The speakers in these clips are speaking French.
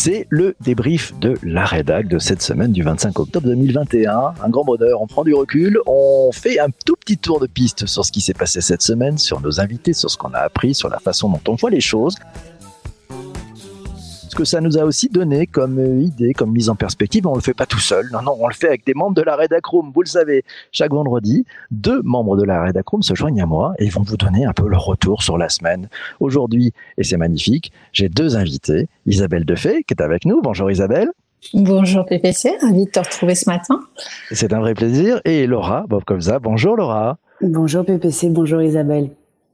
C'est le débrief de la rédac de cette semaine du 25 octobre 2021. Un grand bonheur, on prend du recul, on fait un tout petit tour de piste sur ce qui s'est passé cette semaine, sur nos invités, sur ce qu'on a appris, sur la façon dont on voit les choses que ça nous a aussi donné comme euh, idée, comme mise en perspective. On le fait pas tout seul. Non, non, on le fait avec des membres de la Redacroom. Vous le savez, chaque vendredi, deux membres de la Redacroom se joignent à moi et vont vous donner un peu leur retour sur la semaine. Aujourd'hui, et c'est magnifique, j'ai deux invités. Isabelle Defay, qui est avec nous. Bonjour Isabelle. Bonjour PPC, ravi de te retrouver ce matin. C'est un vrai plaisir. Et Laura, Bob comme ça. Bonjour Laura. Bonjour PPC, bonjour Isabelle.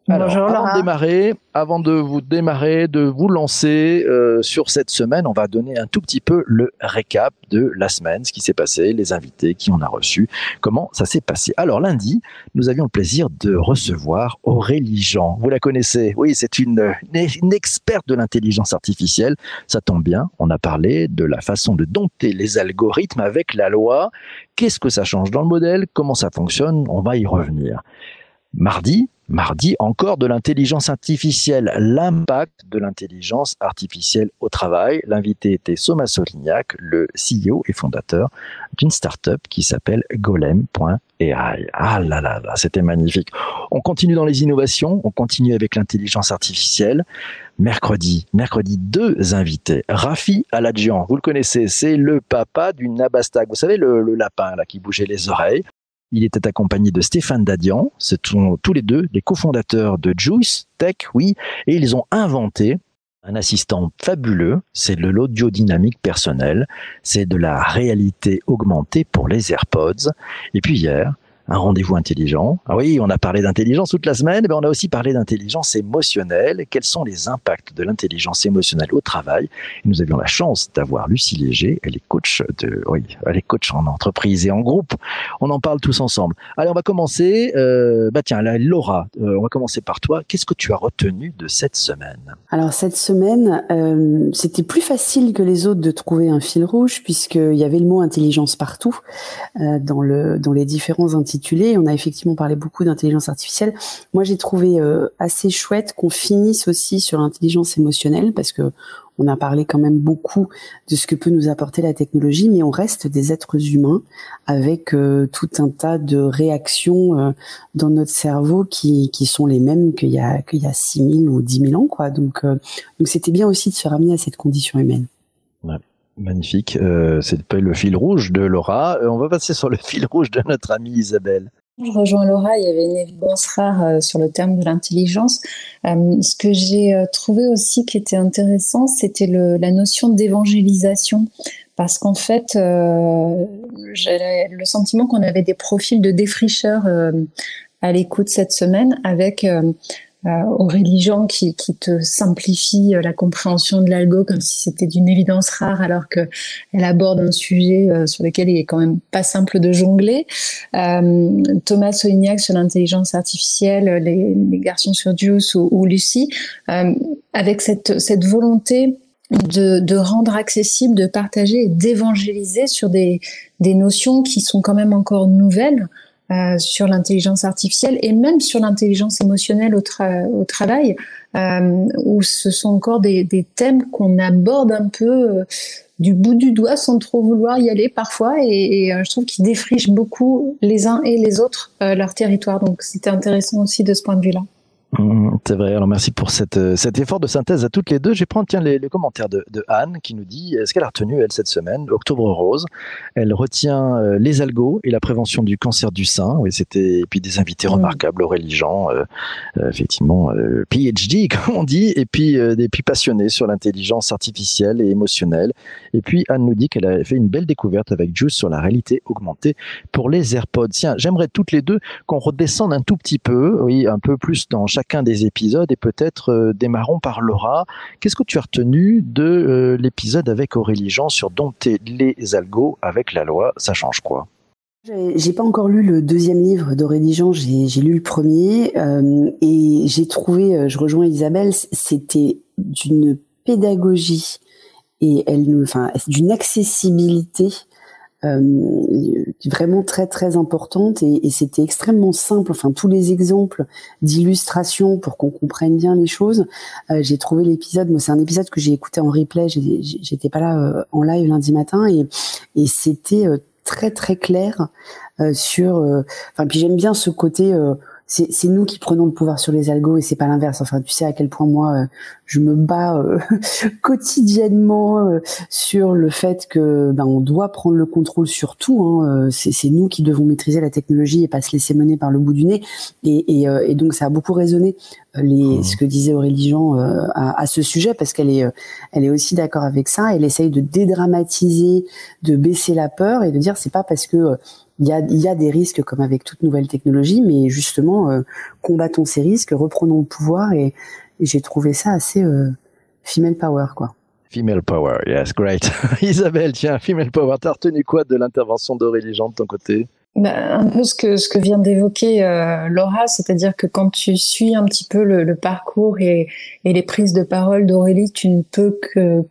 Bonjour, avant de démarrer, avant de vous démarrer, de vous lancer euh, sur cette semaine, on va donner un tout petit peu le récap de la semaine, ce qui s'est passé, les invités, qui on a reçu, comment ça s'est passé. Alors lundi, nous avions le plaisir de recevoir Aurélie Jean. Vous la connaissez? Oui, c'est une, une experte de l'intelligence artificielle. Ça tombe bien, on a parlé de la façon de dompter les algorithmes avec la loi. Qu'est-ce que ça change dans le modèle? Comment ça fonctionne? On va y revenir. Mardi, Mardi, encore de l'intelligence artificielle, l'impact de l'intelligence artificielle au travail. L'invité était Soma Solignac, le CEO et fondateur d'une start-up qui s'appelle golem.ai. Ah là là là, c'était magnifique. On continue dans les innovations, on continue avec l'intelligence artificielle. Mercredi, mercredi, deux invités. Rafi Aladjian, vous le connaissez, c'est le papa du Nabastag. Vous savez, le, le lapin là qui bougeait les oreilles. Il était accompagné de Stéphane Dadian. Ce tous les deux les cofondateurs de Juice Tech, oui, et ils ont inventé un assistant fabuleux, c'est de l'audio dynamique personnel, c'est de la réalité augmentée pour les AirPods. Et puis hier, un rendez-vous intelligent. Ah oui, on a parlé d'intelligence toute la semaine, mais on a aussi parlé d'intelligence émotionnelle. Quels sont les impacts de l'intelligence émotionnelle au travail? Nous avions la chance d'avoir Lucie Léger, elle est coach de, oui, elle est coach en entreprise et en groupe. On en parle tous ensemble. Allez, on va commencer. Euh, bah tiens, Laura, euh, on va commencer par toi. Qu'est-ce que tu as retenu de cette semaine? Alors cette semaine, euh, c'était plus facile que les autres de trouver un fil rouge puisqu'il y avait le mot intelligence partout dans le dans les différents intelligences on a effectivement parlé beaucoup d'intelligence artificielle. Moi, j'ai trouvé euh, assez chouette qu'on finisse aussi sur l'intelligence émotionnelle parce que on a parlé quand même beaucoup de ce que peut nous apporter la technologie, mais on reste des êtres humains avec euh, tout un tas de réactions euh, dans notre cerveau qui, qui sont les mêmes qu'il y a qu'il y a 6000 ou 10 000 ans, quoi. Donc, donc c'était bien aussi de se ramener à cette condition humaine. Magnifique. Euh, c'est le fil rouge de Laura. Euh, on va passer sur le fil rouge de notre amie Isabelle. Je rejoins Laura, il y avait une évidence rare euh, sur le terme de l'intelligence. ce que j'ai trouvé aussi qui était intéressant, c'était la notion d'évangélisation. Parce qu'en fait, j'ai le sentiment qu'on avait des profils de défricheurs à l'écoute cette semaine avec euh, aux religions qui, qui, te simplifient euh, la compréhension de l'algo comme si c'était d'une évidence rare alors que elle aborde un sujet euh, sur lequel il est quand même pas simple de jongler. Euh, Thomas Solignac sur l'intelligence artificielle, les, les, garçons sur Juice ou, ou Lucie, euh, avec cette, cette volonté de, de, rendre accessible, de partager et d'évangéliser sur des, des notions qui sont quand même encore nouvelles. Euh, sur l'intelligence artificielle et même sur l'intelligence émotionnelle au, travail, euh, où ce sont encore des, des thèmes qu'on aborde un peu euh, du bout du doigt sans trop vouloir y aller parfois, et, et euh, je trouve qu'ils défrichent beaucoup les uns et les autres leur territoire. Donc c'était intéressant aussi de ce point de vue-là. Mmh, c'est vrai. Alors merci pour cette, euh, cet effort de synthèse à toutes les deux. Je vais prendre tiens les, les commentaires de, de, Anne qui nous dit ce qu'elle a retenu elle cette semaine, Octobre Rose? Elle retient euh, les algos et la prévention du cancer du sein. Oui, c'était et puis des invités mmh. remarquables, Aurélie Jean, euh, euh effectivement PhD comme on dit, et puis des puis passionnés sur l'intelligence artificielle et émotionnelle. Et puis Anne nous dit qu'elle a fait une belle découverte avec Juice sur la réalité augmentée pour les AirPods. Tiens, j'aimerais toutes les deux qu'on redescende un tout petit peu, oui, un peu plus dans chaque chacun des épisodes et peut-être euh, démarrons par Laura. Qu'est-ce que tu as retenu de euh, l'épisode avec Aurélie Jean sur dompter les algos avec la loi Ça change quoi? J'ai pas encore lu le deuxième livre d'Aurélie Jean, j'ai lu le premier euh, et j'ai trouvé, je rejoins Isabelle, c'était d'une pédagogie et elle, enfin, d'une accessibilité vraiment très très importante et, et c'était extrêmement simple. Enfin, tous les exemples d'illustration pour qu'on comprenne bien les choses. j'ai trouvé l'épisode. Moi, c'est un épisode que j'ai écouté en replay. J'étais pas là en live lundi matin et, et c'était très très clair sur. Enfin, puis j'aime bien ce côté c'est nous qui prenons le pouvoir sur les algos et c'est pas l'inverse. Enfin, tu sais à quel point moi euh, je me bats euh, quotidiennement euh, sur le fait que ben on doit prendre le contrôle sur tout. Hein, c'est nous qui devons maîtriser la technologie et pas se laisser mener par le bout du nez. Et, et, et donc ça a beaucoup résonné les, mmh. ce que disait Aurélie Jean à, à, ce sujet parce qu'elle est elle est aussi d'accord avec ça. Elle essaye de dédramatiser, de baisser la peur et de dire c'est pas parce que il y a, y a, des risques comme avec toute nouvelle technologie, mais justement, euh, combattons ces risques, reprenons le pouvoir et, j'ai trouvé ça assez euh, female power, quoi. Female power, yes, great. Isabelle, tiens, female power, t'as retenu quoi de l'intervention d'Aurélie Jean de ton côté? Bah, un peu ce que ce que vient d'évoquer euh, Laura, c'est-à-dire que quand tu suis un petit peu le, le parcours et, et, les prises de parole d'Aurélie, tu ne peux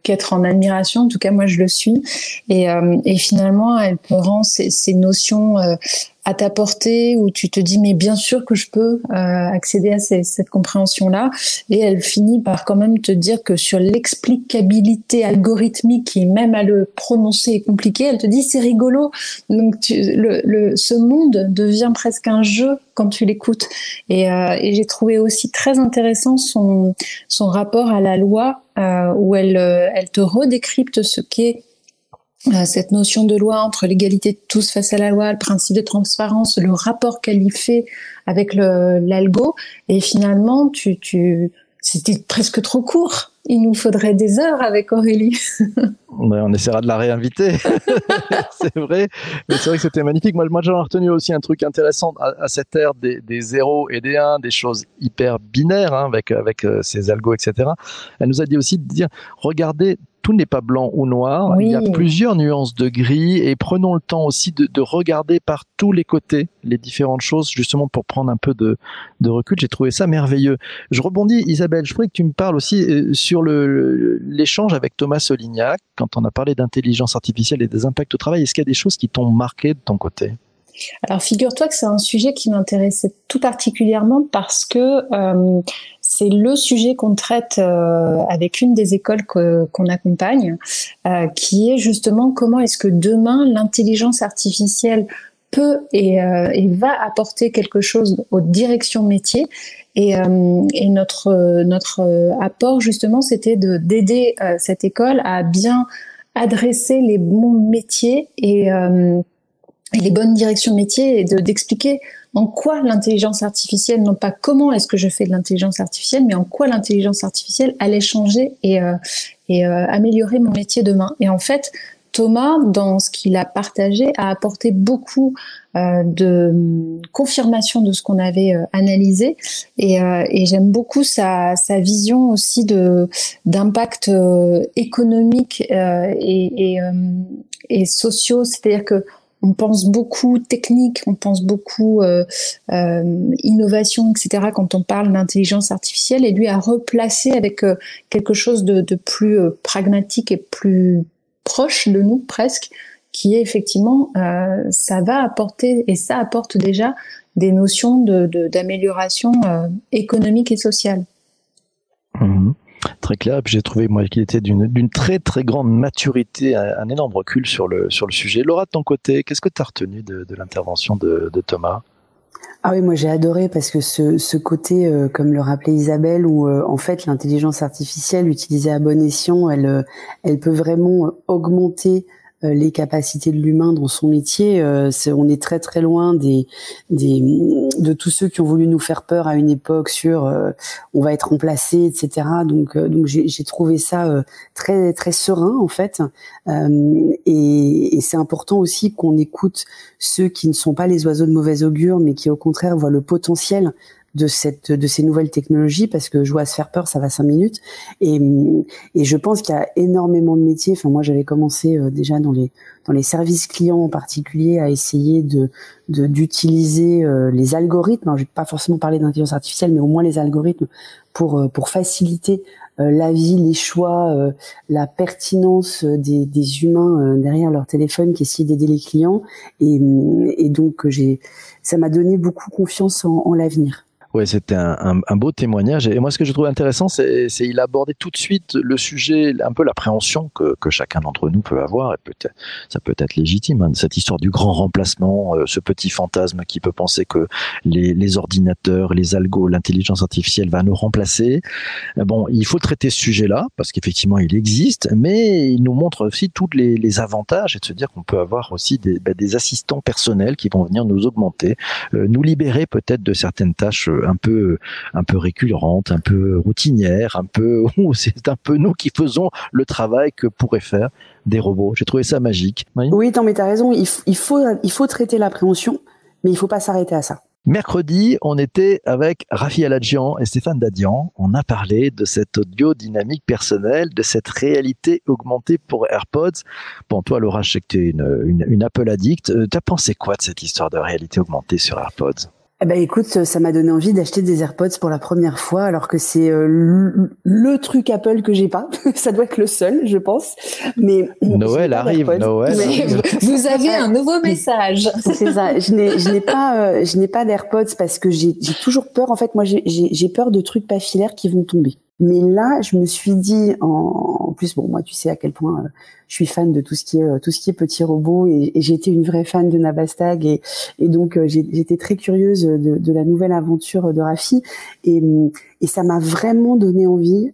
qu'être en admiration. En tout cas, moi, je le suis. Et, euh, et finalement, elle rendre ces, ces notions euh, à ta portée où tu te dis mais bien sûr que je peux euh, accéder à cette compréhension là et elle finit par quand même te dire que sur l'explicabilité algorithmique qui même à le prononcer est compliqué. Elle te dit c'est rigolo. Donc tu, le, le, ce monde devient presque un jeu quand tu l'écoutes. Et, euh, et j'ai trouvé aussi très intéressant son son rapport à la loi euh, où elle euh, elle te redécrypte ce qu'est cette notion de loi entre l'égalité de tous face à la loi, le principe de transparence, le rapport qu'elle y fait avec l'algo, et finalement, tu, tu, c'était presque trop court. Il nous faudrait des heures avec Aurélie. on essaiera de la réinviter, c'est vrai. Mais c'est vrai que c'était magnifique. Moi, moi j'en ai retenu aussi un truc intéressant à, cette ère des, des 0 et des 1, des choses hyper binaires hein, avec, avec euh, ces algos, etc. Elle nous a dit aussi de dire, regardez tout n'est pas blanc ou noir. Il y a plusieurs nuances de gris et prenons le temps aussi de, de, regarder par tous les côtés les différentes choses justement pour prendre un peu de, de recul. J'ai trouvé ça merveilleux. Je rebondis, Isabelle, je voudrais que tu me parles aussi euh, sur l'échange avec Thomas Solignac quand on a parlé d'intelligence artificielle et des impacts au travail. Est-ce qu'il y a des choses qui t'ont marqué de ton côté? Alors figure-toi que c'est un sujet qui m'intéressait tout particulièrement parce que euh, c'est le sujet qu'on traite euh, avec une des écoles qu'on accompagne, euh, qui est justement comment est-ce que demain l'intelligence artificielle peut et, euh, et, va apporter quelque chose aux directions métiers. Et, et notre notre apport justement, c'était de d'aider cette école à bien adresser les bons métiers et, et les bonnes directions métiers et d'expliquer en quoi l'intelligence artificielle, non pas comment est-ce que je fais de l'intelligence artificielle, mais en quoi l'intelligence artificielle allait changer et, euh, et euh, améliorer mon métier demain. Et en fait, Thomas, dans ce qu'il a partagé, a apporté beaucoup euh, de confirmation de ce qu'on avait euh, analysé, et, euh, et j'aime beaucoup sa, sa, vision aussi de d'impact économique et, et, et sociaux, c'est-à-dire que on pense beaucoup technique, on pense beaucoup euh, euh, innovation, etc. quand on parle d'intelligence artificielle, et lui a replacé avec euh, quelque chose de, plus pragmatique et plus proche de nous presque, qui est effectivement, ça va apporter et ça apporte déjà des notions d'amélioration économique et sociale. Mmh très clair. Et puis j'ai trouvé moi qu'il était d'une très très grande maturité, un, énorme recul sur le sur le sujet. Laura, de ton côté, qu'est-ce que tu as retenu de, l'intervention de, Thomas? Ah oui, moi j'ai adoré parce que ce, ce côté, euh, comme le rappelait Isabelle, où euh, en fait l'intelligence artificielle utilisée à bon escient, elle, euh, elle peut vraiment augmenter les capacités de l'humain dans son métier. Euh, on est très très loin des, des de tous ceux qui ont voulu nous faire peur à une époque sur euh, on va être remplacé, etc. Donc donc j'ai trouvé ça très très serein en fait. et, et c'est important aussi qu'on écoute ceux qui ne sont pas les oiseaux de mauvais augure, mais qui au contraire voient le potentiel de cette de ces nouvelles technologies parce que jouer à se faire peur ça va cinq minutes et et je pense qu'il y a énormément de métiers enfin moi j'avais commencé euh, déjà dans les dans les services clients en particulier à essayer de d'utiliser euh, les algorithmes alors je vais pas forcément parler d'intelligence artificielle mais au moins les algorithmes pour euh, pour faciliter l'avis, les choix, la pertinence des, des humains derrière leur téléphone qui essayent d'aider les clients. Et, et donc, j'ai, ça m'a donné beaucoup confiance en, en l'avenir. Ouais, c'était un, un, beau témoignage. Et moi, ce que je trouve intéressant, c'est il a abordé tout de suite le sujet, un peu l'appréhension que, que chacun d'entre nous peut avoir. Et peut ça peut être légitime, hein, cette histoire du grand remplacement, euh, ce petit fantasme qui peut penser que les, les ordinateurs, les algos, l'intelligence artificielle va nous remplacer. Euh, bon, il faut traiter ce sujet-là parce qu'effectivement, il existe, mais il nous montre aussi tous les, les avantages et de se dire qu'on peut avoir aussi des, bah, des assistants personnels qui vont venir nous augmenter, euh, nous libérer peut-être de certaines tâches un peu un peu récurrente, un peu routinière, un peu c'est un peu nous qui faisons le travail que pourraient faire des robots. J'ai trouvé ça magique. Oui, oui non, mais tu as raison. Il, faut il faut traiter l'appréhension, mais il faut pas s'arrêter à ça. Mercredi, on était avec Rafi Aladjian et Stéphane Dadian. On a parlé de cette audio dynamique personnelle, de cette réalité augmentée pour AirPods. Bon, toi, Laura, je sais que tu es une, une, une Apple addict. Euh, tu as pensé quoi de cette histoire de réalité augmentée sur AirPods? Eh ben écoute, ça m'a donné envie d'acheter des AirPods pour la première fois, alors que c'est euh, le, truc Apple que j'ai pas. ça doit être le seul, je pense. Mais Noël arrive, Noël. Vous avez un nouveau message. c'est ça. Je n'ai, je n'ai pas, euh, je n'ai pas d'AirPods parce que j'ai, j'ai toujours peur. En fait, moi, j'ai, j'ai peur de trucs pas filaires qui vont tomber. Mais là, je me suis dit, en, plus, bon, moi, tu sais à quel point euh, je suis fan de tout ce qui est euh, tout ce qui est petit robot, et, j'étais une vraie fan de Nabastag, et, donc euh, j'étais très curieuse de, la nouvelle aventure de Rafi, et, ça m'a vraiment donné envie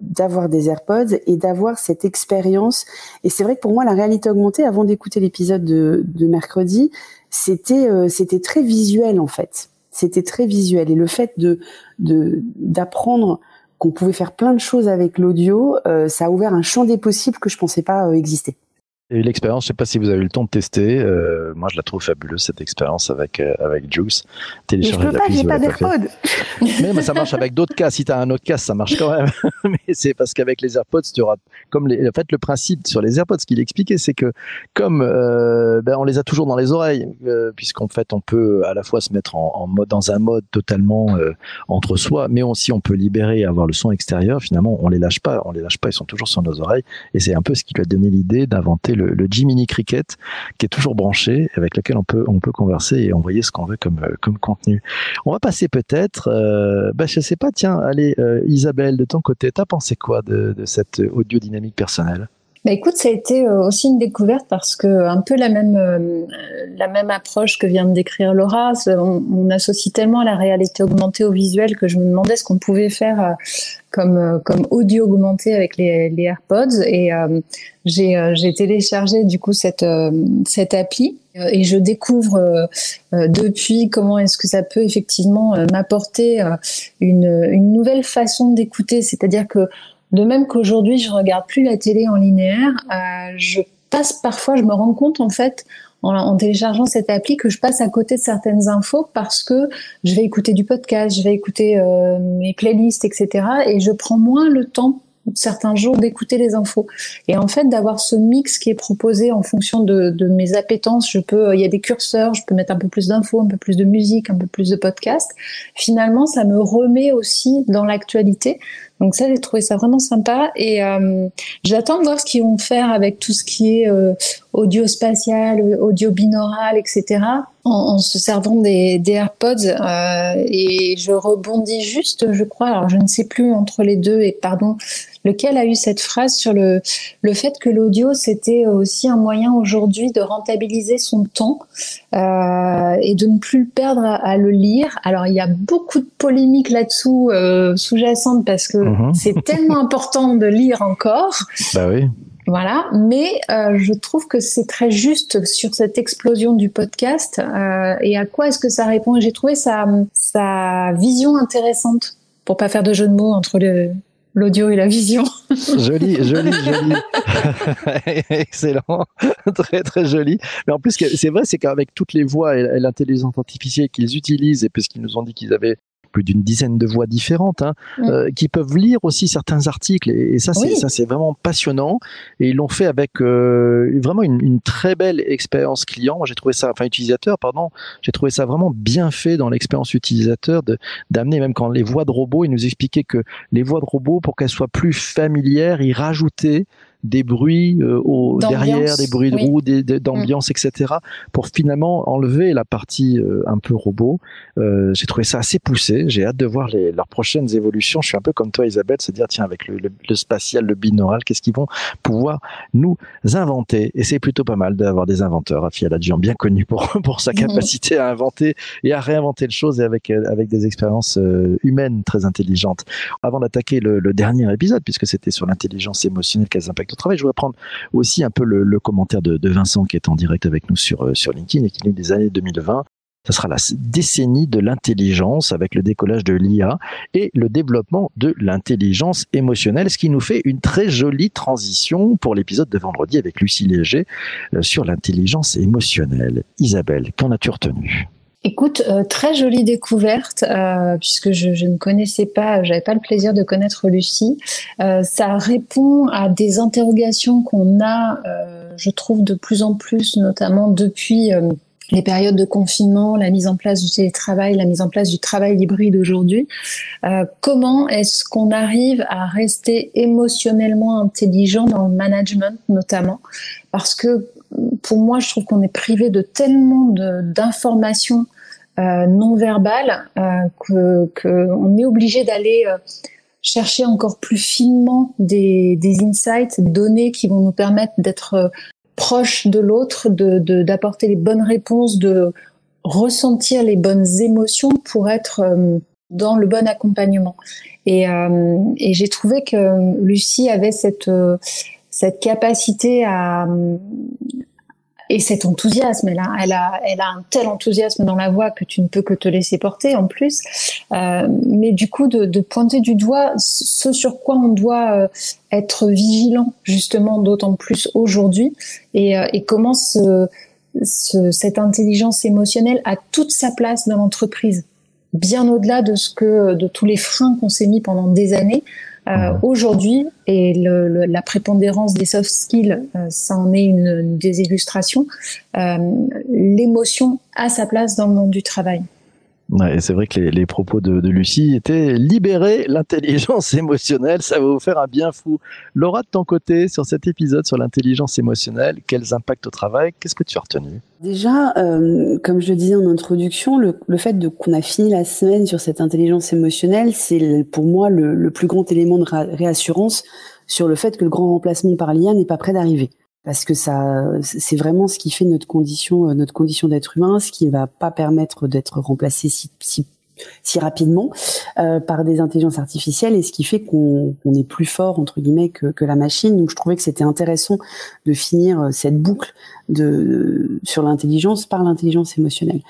d'avoir des AirPods et d'avoir cette expérience. Et c'est vrai que pour moi, la réalité augmentée, avant d'écouter l'épisode de, de mercredi, c'était c'était très visuel en fait. C'était très visuel, et le fait de d'apprendre qu'on pouvait faire plein de choses avec l'audio, euh, ça a ouvert un champ des possibles que je pensais pas euh, exister eu l'expérience, je sais pas si vous avez eu le temps de tester. Euh, moi, je la trouve fabuleuse cette expérience avec euh, avec Juice. Télécharger mais je peux pas, j'ai pas d'AirPods. mais, mais, ça marche avec d'autres cas. Si tu as un autre cas, ça marche quand même. mais c'est parce qu'avec les AirPods, tu auras comme les, en fait le principe sur les AirPods qu'il expliquait, c'est que comme euh, ben, on les a toujours dans les oreilles, euh, puisqu'en fait on peut à la fois se mettre en, en mode dans un mode totalement euh, entre soi, mais aussi on peut libérer et avoir le son extérieur. Finalement, on les lâche pas, on les lâche pas, ils sont toujours sur nos oreilles. Et c'est un peu ce qui lui a donné l'idée d'inventer le, le G-Mini Cricket qui est toujours branché, avec lequel on peut, on peut converser et envoyer ce qu'on veut comme, euh, comme contenu. On va passer peut-être, euh, bah, je sais pas, tiens, allez, euh, Isabelle, de ton côté, t'as pensé quoi de, de cette audio dynamique personnelle? Bah écoute, ça a été euh, aussi une découverte parce que un peu la même euh, la même approche que vient de décrire Laura. On, on, associe tellement la réalité augmentée au visuel que je me demandais ce qu'on pouvait faire euh, comme comme audio augmenté avec les, les AirPods. Et j'ai j'ai téléchargé du coup cette cette appli. Et je découvre depuis comment est-ce que ça peut effectivement m'apporter une une nouvelle façon d'écouter, c'est-à-dire que de même qu'aujourd'hui, je regarde plus la télé en linéaire, euh, je passe parfois, je me rends compte en fait, en, téléchargeant cette appli, que je passe à côté de certaines infos parce que je vais écouter du podcast, je vais écouter euh, mes playlists, etc. Et je prends moins le temps certains jours d'écouter les infos. Et en fait, d'avoir ce mix qui est proposé en fonction de, de, mes appétences, je peux, il y a des curseurs, je peux mettre un peu plus d'infos, un peu plus de musique, un peu plus de podcast. Finalement, ça me remet aussi dans l'actualité. Donc ça, j'ai trouvé ça vraiment sympa et euh, j'attends de voir ce qu'ils vont faire avec tout ce qui est euh, audio spatial, audio binaural, etc. En, en se servant des, des AirPods euh, et je rebondis juste, je crois, alors je ne sais plus entre les deux et pardon, lequel a eu cette phrase sur le, le fait que l'audio, c'était aussi un moyen aujourd'hui de rentabiliser son temps euh, et de ne plus le perdre à, le lire. Alors, il y a beaucoup de polémiques là-dessous euh, sous-jacentes parce que mhm. c'est tellement important de lire encore. Bah oui. Voilà, mais euh, je trouve que c'est très juste sur cette explosion du podcast euh, et à quoi est-ce que ça répond? J'ai trouvé sa, sa vision intéressante pour pas faire de jeu de mots entre l'audio et la vision. joli, joli, joli. Excellent. très, très joli. Mais en plus, c'est vrai, c'est qu'avec toutes les voix et l'intelligence artificielle qu'ils utilisent, et puisqu'ils nous ont dit qu'ils avaient plus d'une dizaine de voix différentes, hein, mm. qui peuvent lire aussi certains articles. Et, ça, c'est ça, c'est vraiment passionnant. Et ils l'ont fait avec vraiment une, une, très belle expérience client. J'ai trouvé ça, enfin utilisateur, pardon. J'ai trouvé ça vraiment bien fait dans l'expérience utilisateur de d'amener même quand les voix de robots, ils nous expliquaient que les voix de robots, pour qu'elles soient plus familières, ils rajoutaient des bruits euh, au, derrière, des bruits de roue, d'ambiance, etc. pour finalement enlever la partie euh, un peu robot. Euh, j'ai trouvé ça assez poussé. J'ai hâte de voir les, leurs prochaines évolutions. Je suis un peu comme toi, Isabelle, se dire tiens avec le, le, spatial, le binaural, qu'est-ce qu'ils vont pouvoir nous inventer? Et c'est plutôt pas mal d'avoir des inventeurs. Rafi Aladjian, bien connu pour pour sa capacité à inventer et à réinventer les choses et avec avec des expériences humaines très intelligentes. Avant d'attaquer le, le dernier épisode, puisque c'était sur l'intelligence émotionnelle, quels impacts Je voudrais prendre aussi un peu le, commentaire de, Vincent qui est en direct avec nous sur, euh, LinkedIn et qui dit des années 2020. Ce sera la décennie de l'intelligence avec le décollage de l'IA et le développement de l'intelligence émotionnelle, ce qui nous fait une très jolie transition pour l'épisode de vendredi avec Lucie Léger euh, sur l'intelligence émotionnelle. Isabelle, qu'en as-tu retenu? Écoute, euh, très jolie découverte, euh, puisque je, je, ne connaissais pas, j'avais pas le plaisir de connaître Lucie. Euh, ça répond à des interrogations qu'on a, euh, je trouve, de plus en plus, notamment depuis euh, les périodes de confinement, la mise en place du télétravail, la mise en place du travail hybride aujourd'hui. comment est-ce qu'on arrive à rester émotionnellement intelligent dans le management, notamment? Parce que pour moi, je trouve qu'on est privé de tellement d'informations euh, non verbales euh, que qu'on est obligé d'aller euh, chercher encore plus finement des, des insights, des données qui vont nous permettre d'être proches de l'autre, d'apporter les bonnes réponses, de ressentir les bonnes émotions pour être dans le bon accompagnement. Et, et j'ai trouvé que Lucie avait cette cette capacité à et cet enthousiasme, elle a, elle a, elle a un tel enthousiasme dans la voix que tu ne peux que te laisser porter en plus. Euh, mais du coup, de, de, pointer du doigt ce sur quoi on doit euh, être vigilant justement d'autant plus aujourd'hui et, euh, et comment ce, ce, cette intelligence émotionnelle a toute sa place dans l'entreprise, bien au-delà de ce que de tous les freins qu'on s'est mis pendant des années. Euh, aujourd'hui, et le, la prépondérance des soft skills, euh, ça en est une, des illustrations, euh, l'émotion a sa place dans le monde du travail. Et c'est vrai que les, propos de, Lucie étaient libérer l'intelligence émotionnelle, ça va vous faire un bien fou. Laura, de ton côté, sur cet épisode sur l'intelligence émotionnelle, quels impacts au travail, qu'est-ce que tu as retenu? Déjà, euh, comme je le disais en introduction, le, le fait qu'on a fini la semaine sur cette intelligence émotionnelle, c'est pour moi le, plus grand élément de réassurance sur le fait que le grand remplacement par l'IA n'est pas prêt d'arriver parce que ça, c'est vraiment ce qui fait notre condition, euh, notre condition d'être humain, ce qui va pas permettre d'être remplacé si, si, si rapidement euh, par des intelligences artificielles et ce qui fait qu'on est plus fort entre guillemets que, la machine. Donc je trouvais que c'était intéressant de finir euh, cette boucle de sur l'intelligence par l'intelligence émotionnelle.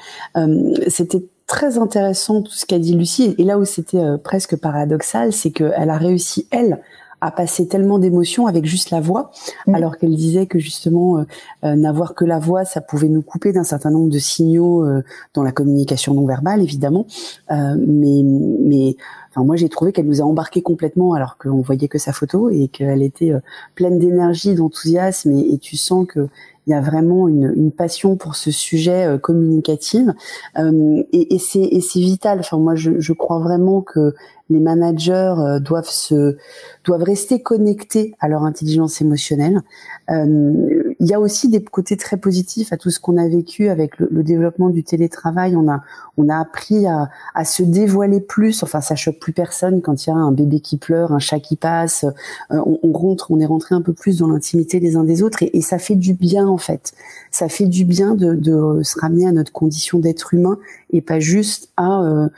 C'était très intéressant tout ce qu'a dit Lucie et là où c'était presque paradoxal, c'est qu'elle a réussi elle à passer tellement d'émotions avec juste la voix, mm. alors qu'elle disait que justement euh, euh, n'avoir que la voix, ça pouvait nous couper d'un certain nombre de signaux euh, dans la communication non verbale, évidemment. mais mais enfin, moi, j'ai trouvé qu'elle nous a embarqué complètement, alors qu'on voyait que sa photo et qu'elle était pleine d'énergie, d'enthousiasme, et, et, tu sens que il y a vraiment une, une passion pour ce sujet communicatif et, et c'est vital. Enfin, moi, je, je crois vraiment que les managers euh, doivent se doivent rester connectés à leur intelligence émotionnelle. Euh, il y a aussi des côtés très positifs à tout ce qu'on a vécu avec le, développement du télétravail. On a on a appris à, à, se dévoiler plus. Enfin, ça choque plus personne quand il y a un bébé qui pleure, un chat qui passe. Euh, on, on, rentre, on est rentré un peu plus dans l'intimité des uns des autres et, et, ça fait du bien en fait. Ça fait du bien de, de se ramener à notre condition d'être humain et pas juste à euh,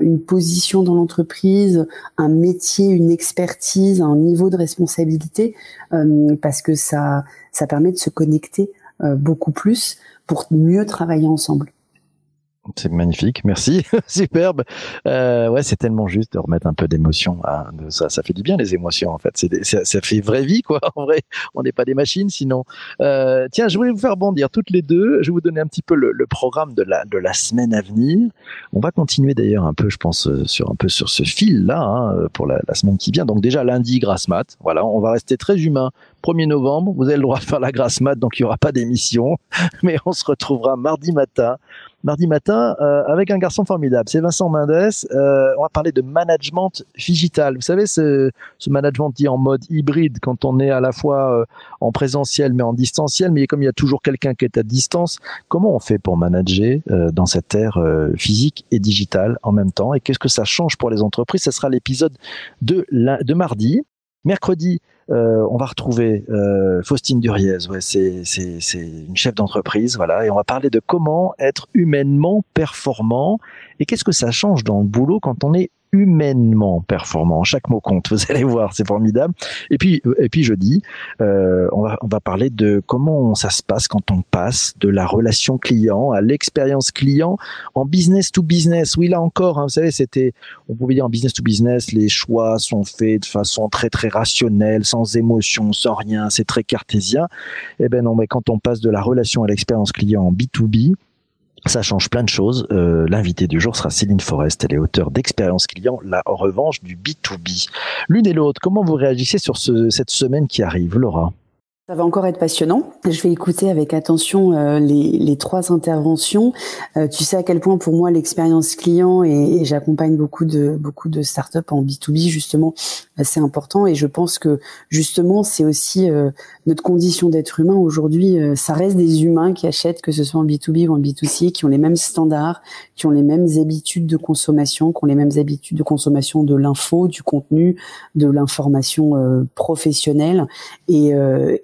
une position dans l'entreprise, un métier, une expertise, un niveau de responsabilité, euh, parce que ça, ça permet de se connecter euh, beaucoup plus pour mieux travailler ensemble. C'est magnifique, merci, superbe. Euh, ouais, c'est tellement juste de remettre un peu d'émotion. Hein, ça, ça fait du bien les émotions en fait. C'est ça, ça, fait vraie vie quoi. En vrai, on n'est pas des machines sinon. Euh, tiens, je voulais vous faire bondir toutes les deux. Je vais vous donner un petit peu le, le, programme de la de la semaine à venir. On va continuer d'ailleurs un peu, je pense, euh, sur un peu sur ce fil là hein, pour la, la, semaine qui vient. Donc déjà lundi grasse mat. Voilà, on va rester très humain. 1er novembre, vous avez le droit de faire la grasse mat, donc il n'y aura pas d'émission, mais on se retrouvera mardi matin mardi matin euh, avec un garçon formidable. C'est Vincent Mendes. Euh, on va parler de management digital. Vous savez, ce, ce management dit en mode hybride, quand on est à la fois euh, en présentiel mais en distanciel, mais comme il y a toujours quelqu'un qui est à distance, comment on fait pour manager euh, dans cette ère euh, physique et digitale en même temps? Et qu'est-ce que ça change pour les entreprises? Ce sera l'épisode de, de mardi. Mercredi, euh, on va retrouver euh, Faustine Duriez. Ouais, c'est, c'est, une chef d'entreprise, voilà, et on va parler de comment être humainement performant et qu'est-ce que ça change dans le boulot quand on est humainement performant. Chaque mot compte. Vous allez voir, c'est formidable. Et puis, et puis jeudi, euh, on va on va parler de comment ça se passe quand on passe de la relation client à l'expérience client en business to business. Oui, là encore, hein, vous savez, c'était, on pouvait dire en business to business, les choix sont faits de façon très très rationnelle, sans émotion, sans rien. C'est très cartésien. Eh ben non, mais quand on passe de la relation à l'expérience client en B 2 B, ça change plein de choses. Euh, L'invité du jour sera Céline Forest. Elle est auteure d'Expérience Client, la revanche du B2B. L'une et l'autre, comment vous réagissez sur ce, cette semaine qui arrive, Laura? Ça va encore être passionnant. Je vais écouter avec attention euh, les, les, trois interventions. Euh, tu sais à quel point pour moi l'expérience client et, et j'accompagne beaucoup de beaucoup de startups en B2B justement, c'est important et je pense que justement c'est aussi euh, notre condition d'être humain aujourd'hui. Euh, ça reste des humains qui achètent que ce soit en B2B ou en B2C, qui ont les mêmes standards, qui ont les mêmes habitudes de consommation, qui ont les mêmes habitudes de consommation de l'info, du contenu, de l'information euh, professionnelle et,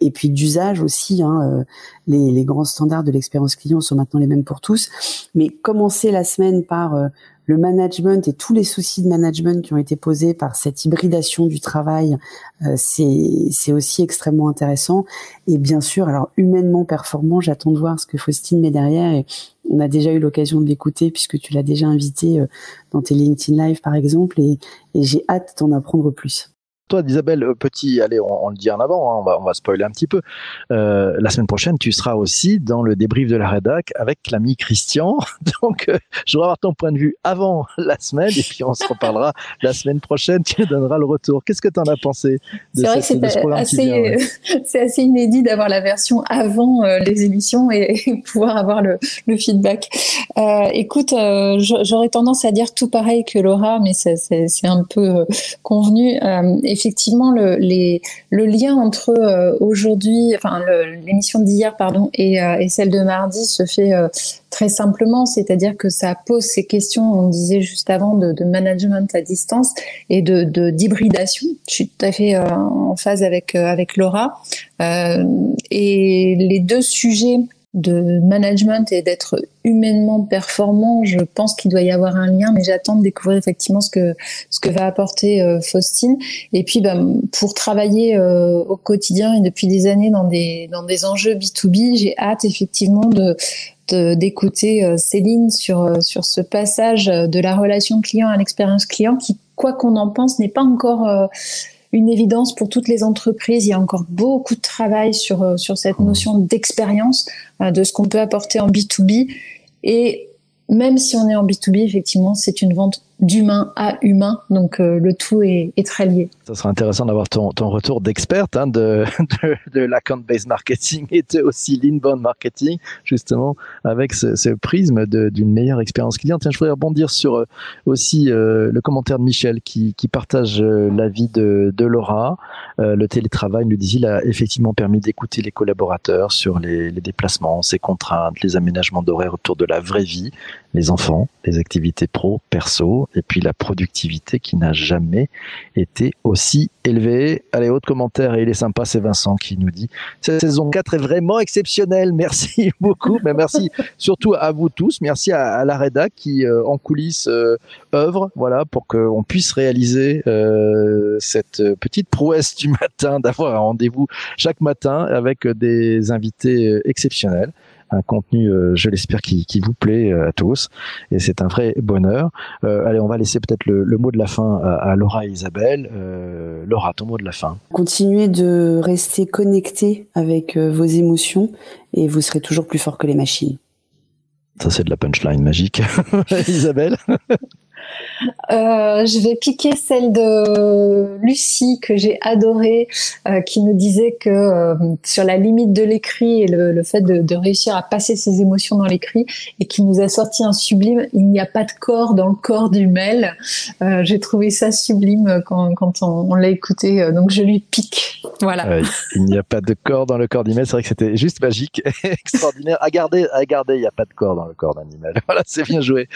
et et puis d'usage aussi. Hein, euh, les, les, grands standards de l'expérience client sont maintenant les mêmes pour tous. Mais commencer la semaine par euh, le management et tous les soucis de management qui ont été posés par cette hybridation du travail, euh, c'est aussi extrêmement intéressant. Et bien sûr, alors humainement performant, j'attends de voir ce que Faustine met derrière. Et on a déjà eu l'occasion de l'écouter puisque tu l'as déjà invité dans tes LinkedIn Live par exemple. Et, et j'ai hâte d'en apprendre plus toi, Isabelle, euh, petit, allez, on, le dit en avant, hein, on, va, on va spoiler un petit peu. Euh, la semaine prochaine, tu seras aussi dans le débrief de la rédac avec l'ami Christian. Donc, euh, je voudrais avoir ton point de vue avant la semaine et puis on se reparlera la semaine prochaine. Tu donneras le retour. Qu'est-ce que tu en as pensé de, C'est vrai que c'est assez, c'est assez inédit d'avoir la version avant les émissions et, pouvoir avoir le, le feedback. écoute, j'aurais tendance à dire tout pareil que Laura, mais c'est un peu convenu effectivement le, lien entre euh, aujourd'hui, enfin l'émission d'hier pardon et, euh, et, celle de mardi se fait euh, très simplement, c'est-à-dire que ça pose ces questions, on disait juste avant, de, de management à distance et de d'hybridation. Je suis tout à fait en phase avec avec Laura et les deux sujets de management et d'être humainement performant, je pense qu'il doit y avoir un lien, mais j'attends de découvrir effectivement ce que ce que va apporter euh, Faustine. Et puis, ben, pour travailler euh, au quotidien et depuis des années dans des dans des enjeux B2B, j'ai hâte effectivement de d'écouter euh, Céline sur sur ce passage de la relation client à l'expérience client qui, quoi qu'on en pense, n'est pas encore une évidence pour toutes les entreprises. Il y a encore beaucoup de travail sur, euh, sur cette notion d'expérience, euh, de ce qu'on peut apporter en B2B. Et même si on est en B2B, effectivement, c'est une vente d'humain à humain. Donc euh, le tout est, est, très lié. Ça sera intéressant d'avoir ton, ton, retour d'experte hein, de, de, de l'account-based marketing et de aussi l'inbound marketing, justement, avec ce, ce prisme d'une meilleure expérience client. Tiens, je voudrais rebondir sur euh, aussi euh, le commentaire de Michel qui, qui partage l'avis de, de Laura. le télétravail, nous dit-il, a effectivement permis d'écouter les collaborateurs sur les, les déplacements, ses contraintes, les aménagements d'horaires autour de la vraie vie, les enfants, les activités pro, perso, et puis la productivité qui n'a jamais été aussi élevée. Allez, autre commentaire, et il est sympa, c'est Vincent qui nous dit cette saison 4 est vraiment exceptionnelle. Merci beaucoup, mais merci surtout à vous tous. Merci à, la Reda qui euh, en coulisses euh, œuvre, voilà, pour qu'on puisse réaliser euh, cette petite prouesse du matin, d'avoir un rendez-vous chaque matin avec des invités exceptionnels. Un contenu, je l'espère, qui, qui, vous plaît à tous. Et c'est un vrai bonheur. allez, on va laisser peut-être le, le, mot de la fin à, à Laura et Isabelle. Laura, ton mot de la fin. Continuez de rester connecté avec vos émotions et vous serez toujours plus fort que les machines. Ça, c'est de la punchline magique. Isabelle euh, je vais piquer celle de Lucie que j'ai adorée, euh, qui nous disait que euh, sur la limite de l'écrit et le, fait de, réussir à passer ses émotions dans l'écrit, et qui nous a sorti un sublime. Il n'y a pas de corps dans le corps du mail. j'ai trouvé ça sublime quand, on, l'a écouté, donc je lui pique. Voilà. il n'y a pas de corps dans le corps d'email. C'est vrai que c'était juste magique, extraordinaire. À garder, à garder. Il n'y a pas de corps dans le corps d'un email. Voilà, c'est bien joué.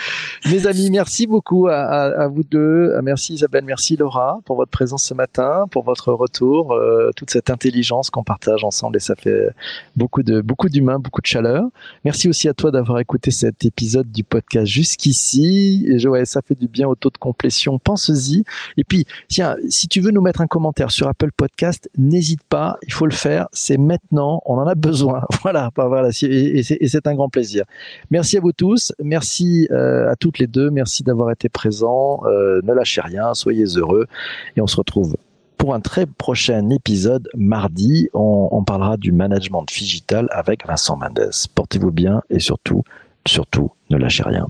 Mes amis, merci beaucoup à, à, vous deux. Merci Isabelle, merci Laura pour votre présence ce matin, pour votre retour, euh, toute cette intelligence qu'on partage ensemble et ça fait beaucoup de beaucoup d'humains, beaucoup de chaleur. Merci aussi à toi d'avoir écouté cet épisode du podcast jusqu'ici. Et ouais, ça fait du bien au taux de complétion. Pense-y. Et puis, tiens, si tu veux nous mettre un commentaire sur Apple Podcast, n'hésite pas. Il faut le faire. C'est maintenant. On en a besoin. Voilà. Voilà. Et c'est un grand plaisir. Merci à vous tous. Merci euh, à toutes les deux. Merci d'avoir été présents. Euh, ne lâchez rien. Soyez heureux. Et on se retrouve pour un très prochain épisode mardi. On, parlera du management digital avec Vincent Mendes. Portez-vous bien et surtout, surtout, ne lâchez rien.